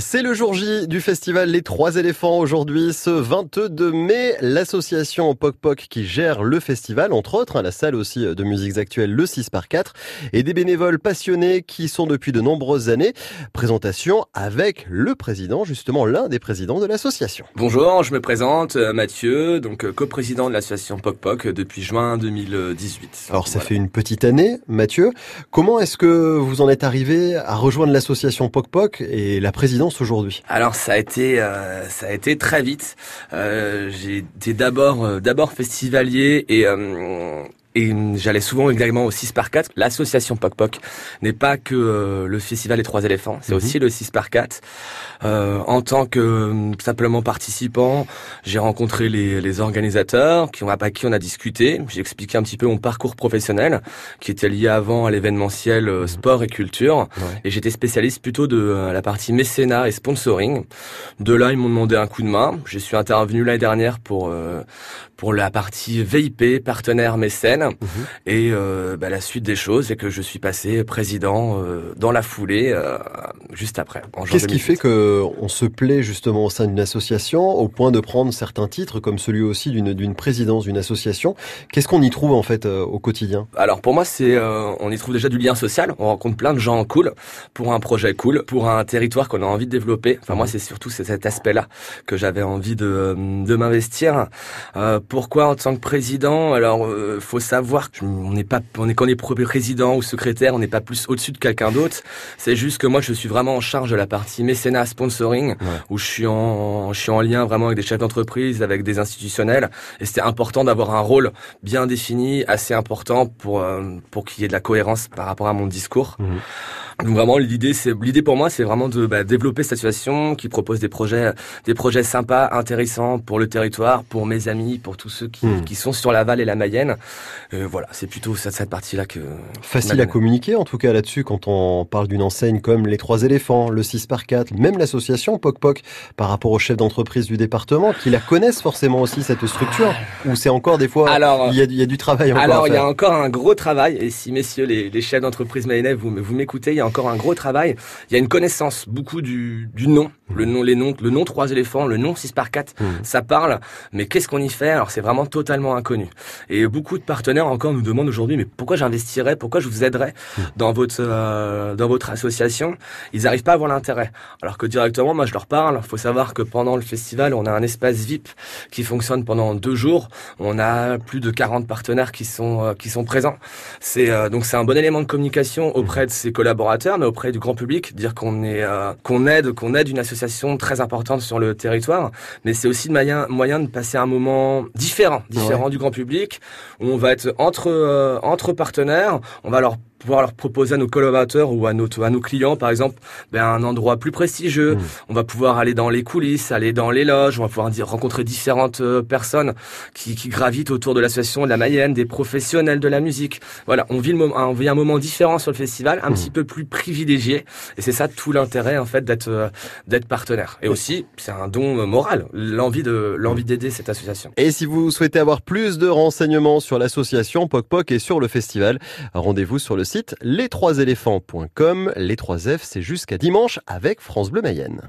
C'est le jour J du festival Les Trois éléphants aujourd'hui, ce 22 mai. L'association Poc Poc qui gère le festival, entre autres, hein, la salle aussi de musiques actuelles, le 6 par 4, et des bénévoles passionnés qui sont depuis de nombreuses années. Présentation avec le président, justement l'un des présidents de l'association. Bonjour, je me présente, euh, Mathieu, donc euh, coprésident de l'association Poc Poc depuis juin 2018. Alors ça fait une petite année, Mathieu. Comment est-ce que vous en êtes arrivé à rejoindre l'association Poc Poc et la présidence aujourd'hui Alors ça a été euh, ça a été très vite. Euh, j'ai été d'abord euh, d'abord festivalier et et j'allais souvent également au 6 par 4. L'association Poc Poc n'est pas que euh, le festival des trois éléphants, c'est mhm. aussi le 6 par 4. Euh, en tant que euh, simplement participant, j'ai rencontré les, les, organisateurs qui ont à qui on a discuté. J'ai expliqué un petit peu mon parcours professionnel qui était lié avant à l'événementiel euh, mhm. sport et culture. Et j'étais spécialiste plutôt de la partie mécénat et sponsoring. De là, ils m'ont demandé un coup de main. Je suis intervenu l'année dernière pour pour la partie VIP, partenaire mécène. Mhm. Et euh, bah, la suite des choses, c'est que je suis passé président euh, dans la foulée, euh, juste après. Qu'est-ce qui fait que on se plaît justement au sein d'une association, au point de prendre certains titres, comme celui aussi d'une présidence d'une association? Qu'est-ce qu'on y trouve en fait au quotidien? Alors pour moi, c'est on y trouve déjà du lien social. On rencontre plein de gens cool pour un projet cool, pour un territoire qu'on a envie de développer. Enfin moi, mhm. c'est surtout cet aspect-là que j'avais envie de, de m'investir. Pourquoi en tant que président Alors, faut savoir savoir on n'est pas, on est qu'on est président ou secrétaire, on n'est pas plus au-dessus de quelqu'un d'autre. C'est juste que moi, je suis vraiment en charge de la partie mécénat, sponsoring, où je suis en, je suis en lien vraiment avec des chefs d'entreprise, avec des institutionnels. Et c'était important d'avoir un rôle bien défini, assez important pour, euh, pour qu'il y ait de la cohérence par rapport à mon discours. Mhm. Donc vraiment l'idée c'est l'idée pour moi c'est vraiment de bah, développer cette association qui propose des projets des projets sympas intéressants pour le territoire pour mes amis pour tous ceux qui, hmm. qui sont sur Laval et la Mayenne euh, voilà c'est plutôt cette, cette partie là que facile à communiquer en tout cas là-dessus quand on parle d'une enseigne comme les trois éléphants le 6 par 4 même l'association Poc Poc par rapport aux chefs d'entreprise du département qui la connaissent forcément aussi cette structure ou c'est encore des fois alors, il, y a, il y a du travail encore alors il y a encore un gros travail et si messieurs les, les chefs d'entreprise mayennais vous vous m'écoutez encore un gros travail. Il y a une connaissance beaucoup du, du nom, le nom, les noms, le nom trois éléphants, le nom 6 par 4, mmh. ça parle. Mais qu'est-ce qu'on y fait? Alors c'est vraiment totalement inconnu. Et beaucoup de partenaires encore nous demandent aujourd'hui, mais pourquoi j'investirais, pourquoi je vous aiderais mmh. dans votre euh, dans votre association? Ils n'arrivent pas à voir l'intérêt. Alors que directement, moi je leur parle. Il faut savoir que pendant le festival, on a un espace VIP qui fonctionne pendant deux jours. On a plus de 40 partenaires qui sont euh, qui sont présents. C'est euh, donc c'est un bon élément de communication auprès de ses collaborateurs, mais auprès du grand public, dire qu'on est euh, qu'on aide qu'on aide une association très importante sur le territoire, mais c'est aussi moyen moyen de passer un moment différent, différent du grand public. Où on va être entre euh, entre partenaires, on va leur pouvoir leur proposer à nos collaborateurs ou à nos, à nos clients, par exemple, ben, un endroit plus prestigieux. Mmh. On va pouvoir aller dans les coulisses, aller dans les loges, on va pouvoir dire, rencontrer différentes euh, personnes qui, qui gravitent autour de l'association de la Mayenne, des professionnels de la musique. Voilà, on vit, le moment, on vit un moment différent sur le festival, un mmh. petit peu plus privilégié. Et c'est ça tout l'intérêt, en fait, d'être euh, d'être partenaire. Et aussi, c'est un don euh, moral, l'envie de l'envie d'aider cette association. Et si vous souhaitez avoir plus de renseignements sur l'association Poc Poc et sur le festival, rendez-vous sur le site les 3 éléphants.com. Les 3 F, c'est jusqu'à dimanche avec France Bleu Mayenne.